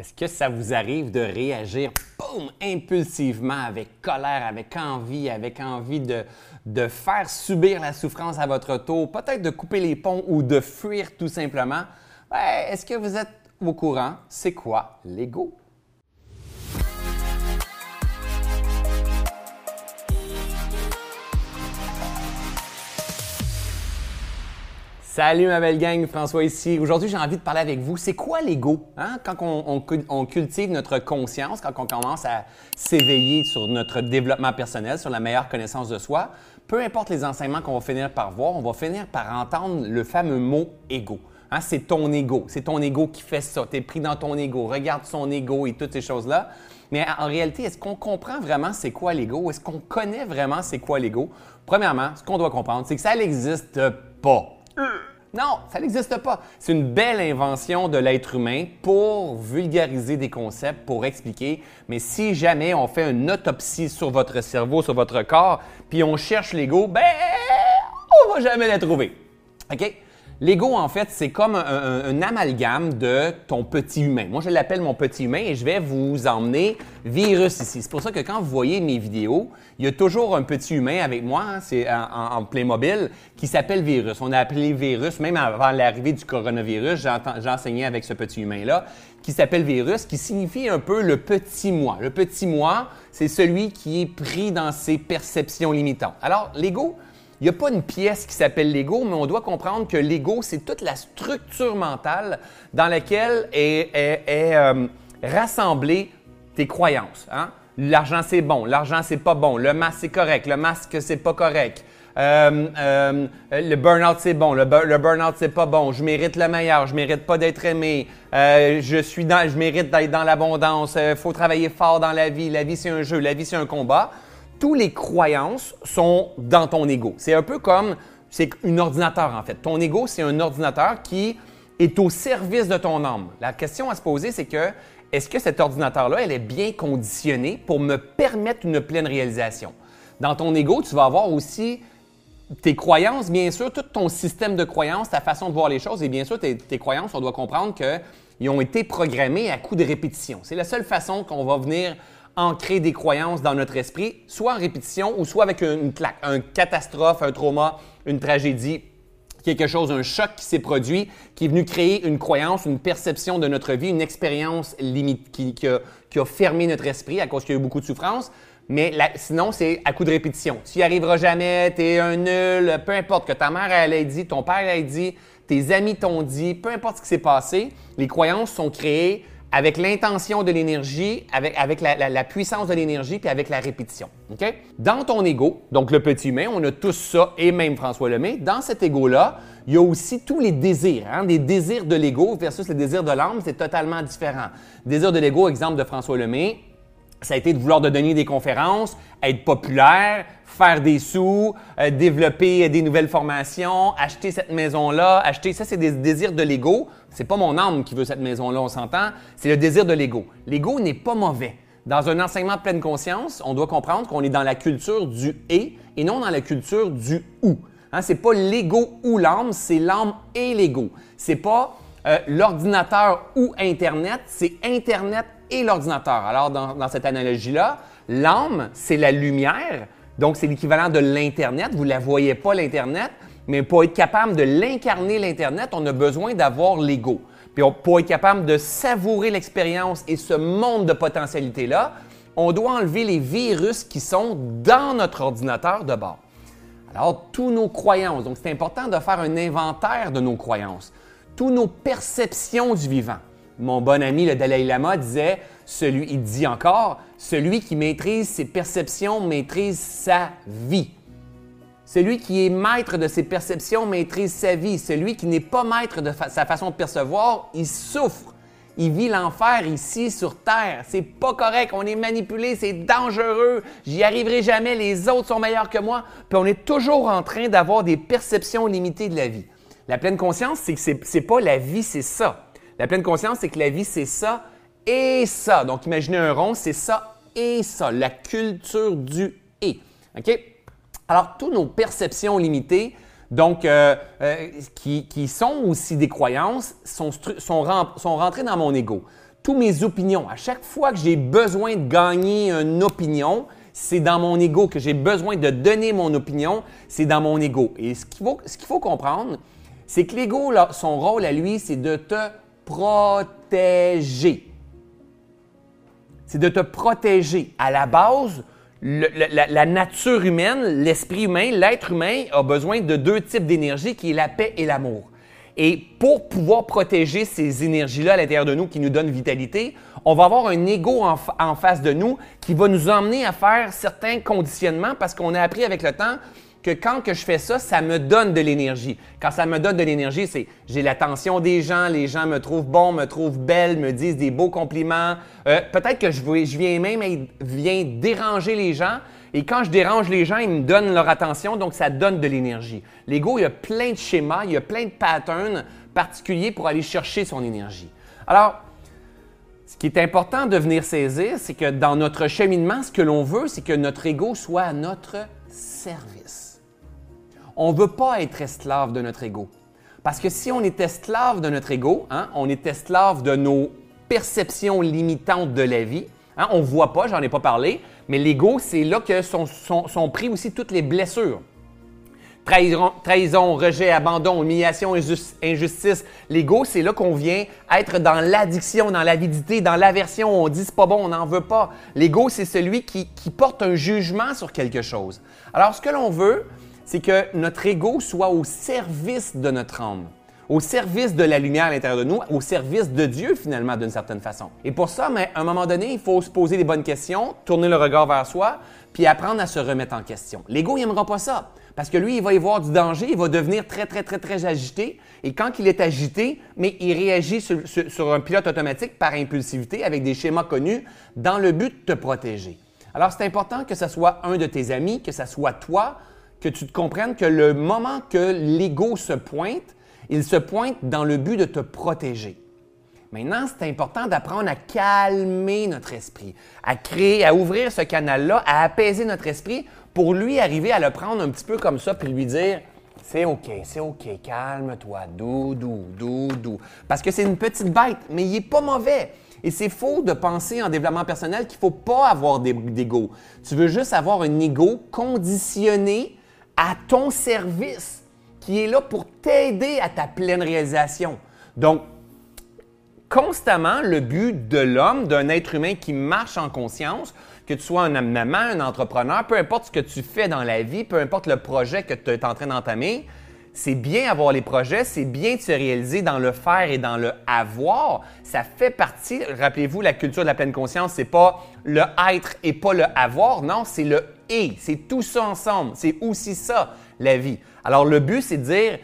Est-ce que ça vous arrive de réagir, boum, impulsivement, avec colère, avec envie, avec envie de, de faire subir la souffrance à votre tour, peut-être de couper les ponts ou de fuir tout simplement? Est-ce que vous êtes au courant? C'est quoi l'ego? Salut ma belle gang, François ici. Aujourd'hui, j'ai envie de parler avec vous. C'est quoi l'ego? Hein? Quand on, cultive notre conscience, quand on commence à s'éveiller sur notre développement personnel, sur la meilleure connaissance de soi, peu importe les enseignements qu'on va finir par voir, on va finir par entendre le fameux mot ego. Hein? C'est ton ego. C'est ton ego qui fait ça. Tu es pris dans ton ego. Regarde son ego et toutes ces choses-là. Mais en réalité, est-ce qu'on comprend vraiment c'est quoi l'ego? Est-ce qu'on connaît vraiment c'est quoi l'ego? Premièrement, ce qu'on doit comprendre, c'est que ça n'existe pas. Non, ça n'existe pas. C'est une belle invention de l'être humain pour vulgariser des concepts, pour expliquer. Mais si jamais on fait une autopsie sur votre cerveau, sur votre corps, puis on cherche l'ego, ben, on va jamais la trouver. OK? L'ego, en fait, c'est comme un, amalgame de ton petit humain. Moi, je l'appelle mon petit humain et je vais vous emmener virus ici. C'est pour ça que quand vous voyez mes vidéos, il y a toujours un petit humain avec moi, hein, c'est en, plein mobile, qui s'appelle virus. On a appelé virus, même avant l'arrivée du coronavirus, j'enseignais avec ce petit humain-là, qui s'appelle virus, qui signifie un peu le petit moi. Le petit moi, c'est celui qui est pris dans ses perceptions limitantes. Alors, l'ego, il n'y a pas une pièce qui s'appelle l'ego, mais on doit comprendre que l'ego, c'est toute la structure mentale dans laquelle est, euh, rassemblée tes croyances. Hein? L'argent, c'est bon. L'argent, c'est pas bon. Le masque, c'est correct. Le masque, c'est pas correct. Euh, euh, le burn-out, c'est bon. Le, le burn-out, c'est pas bon. Je mérite le meilleur. Je mérite pas d'être aimé. je suis dans, je mérite d'être dans l'abondance. Il faut travailler fort dans la vie. La vie, c'est un jeu. La vie, c'est un combat toutes les croyances sont dans ton ego. C'est un peu comme, c'est un ordinateur en fait. Ton ego, c'est un ordinateur qui est au service de ton âme. La question à se poser, c'est que est-ce que cet ordinateur-là, elle est bien conditionné pour me permettre une pleine réalisation? Dans ton ego, tu vas avoir aussi tes croyances, bien sûr, tout ton système de croyances, ta façon de voir les choses, et bien sûr, tes, tes croyances, on doit comprendre qu'ils ont été programmés à coup de répétition. C'est la seule façon qu'on va venir ancrer des croyances dans notre esprit, soit en répétition ou soit avec une claque, un catastrophe, un trauma, une tragédie, quelque chose, un choc qui s'est produit, qui est venu créer une croyance, une perception de notre vie, une expérience limite qui, a, fermé notre esprit à cause qu'il y a eu beaucoup de souffrance. Mais sinon, c'est à coup de répétition. Tu n'y arriveras jamais, tu es un nul, peu importe que ta mère elle ait dit, ton père ait dit, tes amis t'ont dit, peu importe ce qui s'est passé, les croyances sont créées avec l'intention de l'énergie, avec, la, puissance de l'énergie, puis avec la répétition. OK? Dans ton ego, donc le petit humain, on a tous ça, et même François Lemay, dans cet ego-là, il y a aussi tous les désirs. Hein? Des désirs de l'ego versus les désirs de l'âme, c'est totalement différent. Désir de l'ego, exemple de François Lemay, ça a été de vouloir de donner des conférences, être populaire, faire des sous, euh, développer des nouvelles formations, acheter cette maison-là, acheter ça, c'est des désirs de l'ego. C'est pas mon âme qui veut cette maison-là, on s'entend. C'est le désir de l'ego. L'ego n'est pas mauvais. Dans un enseignement de pleine conscience, on doit comprendre qu'on est dans la culture du et et non dans la culture du ou. Hein, c'est pas l'ego ou l'âme, c'est l'âme et l'ego. C'est pas euh, l'ordinateur ou Internet, c'est Internet et l'ordinateur. Alors, dans, cette analogie-là, l'âme, c'est la lumière, donc c'est l'équivalent de l'Internet. Vous ne la voyez pas, l'Internet, mais pour être capable de l'incarner, l'Internet, on a besoin d'avoir l'ego. Puis pour être capable de savourer l'expérience et ce monde de potentialités-là, on doit enlever les virus qui sont dans notre ordinateur de bord. Alors, tous nos croyances, donc c'est important de faire un inventaire de nos croyances, toutes nos perceptions du vivant. Mon bon ami le Dalai Lama disait, celui, il dit encore, celui qui maîtrise ses perceptions maîtrise sa vie. Celui qui est maître de ses perceptions maîtrise sa vie. Celui qui n'est pas maître de sa façon de percevoir, il souffre. Il vit l'enfer ici sur Terre. C'est pas correct. On est manipulé. C'est dangereux. J'y arriverai jamais. Les autres sont meilleurs que moi. Puis on est toujours en train d'avoir des perceptions limitées de la vie. La pleine conscience, c'est que c'est pas la vie, c'est ça. La pleine conscience, c'est que la vie, c'est ça et ça. Donc, imaginez un rond, c'est ça et ça. La culture du et. OK? Alors, toutes nos perceptions limitées, donc, euh, euh, qui, sont aussi des croyances, sont, rentrées dans mon ego. Toutes mes opinions. À chaque fois que j'ai besoin de gagner une opinion, c'est dans mon ego que j'ai besoin de donner mon opinion, c'est dans mon ego. Et ce qu'il faut, faut comprendre, c'est que l'ego, son rôle à lui, c'est de te protéger. C'est de te protéger. À la base, la, nature humaine, l'esprit humain, l'être humain a besoin de deux types d'énergie qui est la paix et l'amour. Et pour pouvoir protéger ces énergies-là à l'intérieur de nous qui nous donnent vitalité, on va avoir un ego en, en, face de nous qui va nous emmener à faire certains conditionnements parce qu'on a appris avec le temps que quand je fais ça, ça me donne de l'énergie. Quand ça me donne de l'énergie, c'est j'ai l'attention des gens, les gens me trouvent bon, me trouvent belle, me disent des beaux compliments. Euh, peut-être que je, je, viens même viens déranger les gens. Et quand je dérange les gens, ils me donnent leur attention, donc ça donne de l'énergie. L'ego, il y a plein de schémas, il y a plein de patterns particuliers pour aller chercher son énergie. Alors, ce qui est important de venir saisir, c'est que dans notre cheminement, ce que l'on veut, c'est que notre ego soit à notre service. On ne veut pas être esclave de notre ego. Parce que si on est esclave de notre ego, hein, on est esclave de nos perceptions limitantes de la vie. Hein, on ne voit pas, j'en ai pas parlé, mais l'ego, c'est là que sont, sont, pris aussi toutes les blessures. Trahison, rejet, abandon, humiliation, injustice. L'ego, c'est là qu'on vient être dans l'addiction, dans l'avidité, dans l'aversion. On dit c'est pas bon, on n'en veut pas. L'ego, c'est celui qui, porte un jugement sur quelque chose. Alors, ce que l'on veut, c'est que notre ego soit au service de notre âme, au service de la lumière à l'intérieur de nous, au service de Dieu finalement d'une certaine façon. Et pour ça, mais, à un moment donné, il faut se poser les bonnes questions, tourner le regard vers soi, puis apprendre à se remettre en question. L'ego, n'aimera pas ça. Parce que lui, il va y voir du danger, il va devenir très, très, très, très agité. Et quand il est agité, mais il réagit sur, sur, un pilote automatique par impulsivité avec des schémas connus dans le but de te protéger. Alors, c'est important que ce soit un de tes amis, que ce soit toi, que tu te comprennes que le moment que l'ego se pointe, il se pointe dans le but de te protéger. Maintenant, c'est important d'apprendre à calmer notre esprit, à créer, à ouvrir ce canal-là, à apaiser notre esprit pour lui arriver à le prendre un petit peu comme ça, puis lui dire c'est OK, c'est OK, calme-toi, doux, doux, doux, doux. Parce que c'est une petite bête, mais il n'est pas mauvais. Et c'est faux de penser en développement personnel qu'il ne faut pas avoir d'ego. Tu veux juste avoir un ego conditionné à ton service, qui est là pour t'aider à ta pleine réalisation. Donc, constamment, le but de l'homme, d'un être humain qui marche en conscience, que tu sois un maman, un entrepreneur, peu importe ce que tu fais dans la vie, peu importe le projet que tu es en train d'entamer, c'est bien avoir les projets, c'est bien de se réaliser dans le faire et dans le avoir. Ça fait partie, rappelez-vous, la culture de la pleine conscience, c'est pas le être et pas le avoir, non, c'est le et. C'est tout ça ensemble. C'est aussi ça, la vie. Alors, le but, c'est de dire,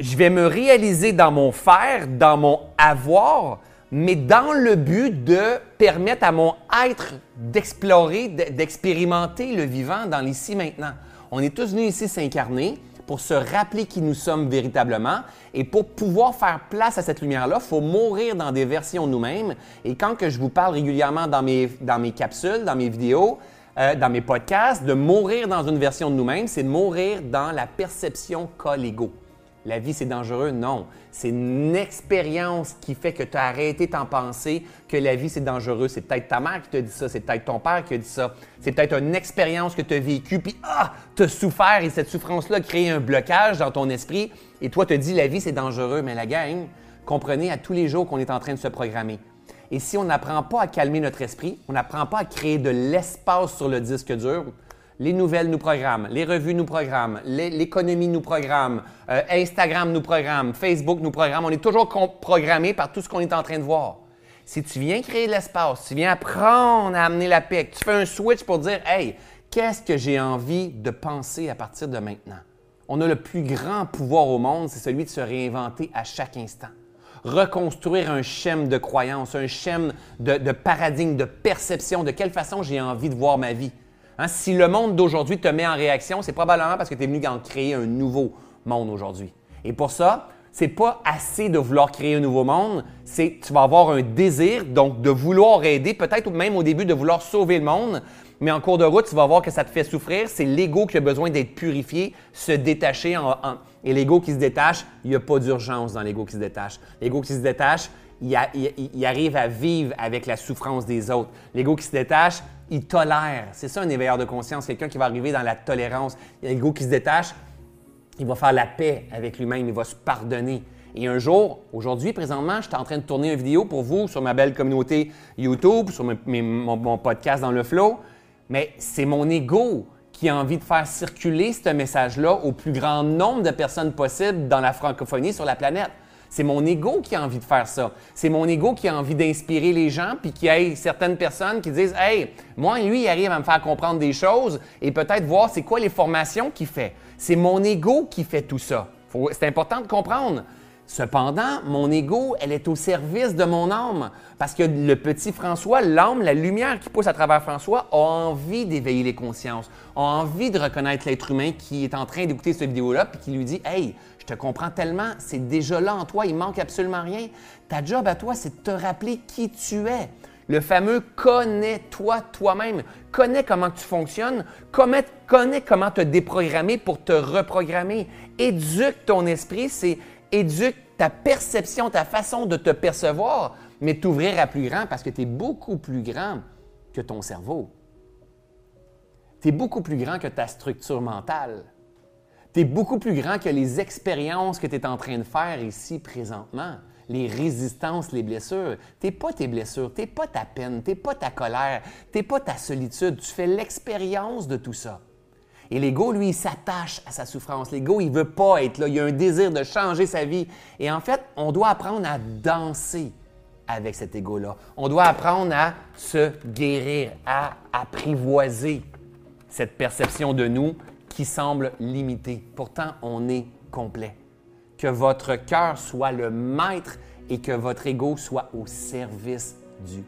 je vais me réaliser dans mon faire, dans mon avoir, mais dans le but de permettre à mon être d'explorer, d'expérimenter le vivant dans l'ici maintenant. On est tous venus ici s'incarner pour se rappeler qui nous sommes véritablement. Et pour pouvoir faire place à cette lumière-là, il faut mourir dans des versions nous-mêmes. Et quand que je vous parle régulièrement dans mes, dans mes capsules, dans mes vidéos, euh, dans mes podcasts, de mourir dans une version de nous-mêmes, c'est de mourir dans la perception qu'a l'ego. La vie, c'est dangereux? Non. C'est une expérience qui fait que tu as arrêté d'en penser que la vie, c'est dangereux. C'est peut-être ta mère qui te dit ça, c'est peut-être ton père qui a dit ça. C'est peut-être une expérience que tu as vécue, puis ah, tu as souffert et cette souffrance-là a créé un blocage dans ton esprit. Et toi, te dis la vie, c'est dangereux. Mais la gang, comprenez à tous les jours qu'on est en train de se programmer. Et si on n'apprend pas à calmer notre esprit, on n'apprend pas à créer de l'espace sur le disque dur, les nouvelles nous programment, les revues nous programment, l'économie nous programme, euh, Instagram nous programme, Facebook nous programme. On est toujours programmé par tout ce qu'on est en train de voir. Si tu viens créer de l'espace, tu viens apprendre à amener la paix, tu fais un switch pour dire Hey, qu'est-ce que j'ai envie de penser à partir de maintenant? On a le plus grand pouvoir au monde, c'est celui de se réinventer à chaque instant. Reconstruire un schéma de croyance, un schéma de, de paradigme, de perception, de quelle façon j'ai envie de voir ma vie. Hein, si le monde d'aujourd'hui te met en réaction, c'est probablement parce que tu es venu en créer un nouveau monde aujourd'hui. Et pour ça, c'est pas assez de vouloir créer un nouveau monde, c'est tu vas avoir un désir donc de vouloir aider, peut-être même au début de vouloir sauver le monde, mais en cours de route, tu vas voir que ça te fait souffrir. C'est l'ego qui a besoin d'être purifié, se détacher. En, et l'ego qui se détache, il n'y a pas d'urgence dans l'ego qui se détache. L'ego qui se détache, il, il, arrive à vivre avec la souffrance des autres. L'ego qui se détache, il tolère. C'est ça un éveilleur de conscience, quelqu'un qui va arriver dans la tolérance. L'ego qui se détache, il va faire la paix avec lui-même, il va se pardonner. Et un jour, aujourd'hui, présentement, je suis en train de tourner une vidéo pour vous sur ma belle communauté YouTube, sur mon, podcast dans le flow, mais c'est mon ego qui a envie de faire circuler ce message-là au plus grand nombre de personnes possible dans la francophonie sur la planète. C'est mon ego qui a envie de faire ça. C'est mon ego qui a envie d'inspirer les gens, puis qu'il y ait certaines personnes qui disent Hey, moi, lui, il arrive à me faire comprendre des choses et peut-être voir c'est quoi les formations qu'il fait. C'est mon ego qui fait tout ça. C'est important de comprendre. Cependant, mon ego, elle est au service de mon âme. Parce que le petit François, l'âme, la lumière qui pousse à travers François, a envie d'éveiller les consciences, a envie de reconnaître l'être humain qui est en train d'écouter cette vidéo-là, puis qui lui dit Hey, je te comprends tellement, c'est déjà là en toi, il manque absolument rien. Ta job à toi, c'est de te rappeler qui tu es. Le fameux connais-toi toi-même. Connais comment tu fonctionnes. Connais, connais comment te déprogrammer pour te reprogrammer. Éduque ton esprit, c'est éduque ta perception, ta façon de te percevoir, mais t'ouvrir à plus grand parce que tu es beaucoup plus grand que ton cerveau. Tu es beaucoup plus grand que ta structure mentale. Tu es beaucoup plus grand que les expériences que tu es en train de faire ici présentement, les résistances, les blessures. Tu pas tes blessures, tu pas ta peine, tu pas ta colère, tu pas ta solitude. Tu fais l'expérience de tout ça. Et l'ego, lui, il s'attache à sa souffrance. L'ego, il veut pas être là. Il a un désir de changer sa vie. Et en fait, on doit apprendre à danser avec cet ego-là. On doit apprendre à se guérir, à apprivoiser cette perception de nous qui semble limitée. Pourtant, on est complet. Que votre cœur soit le maître et que votre ego soit au service du.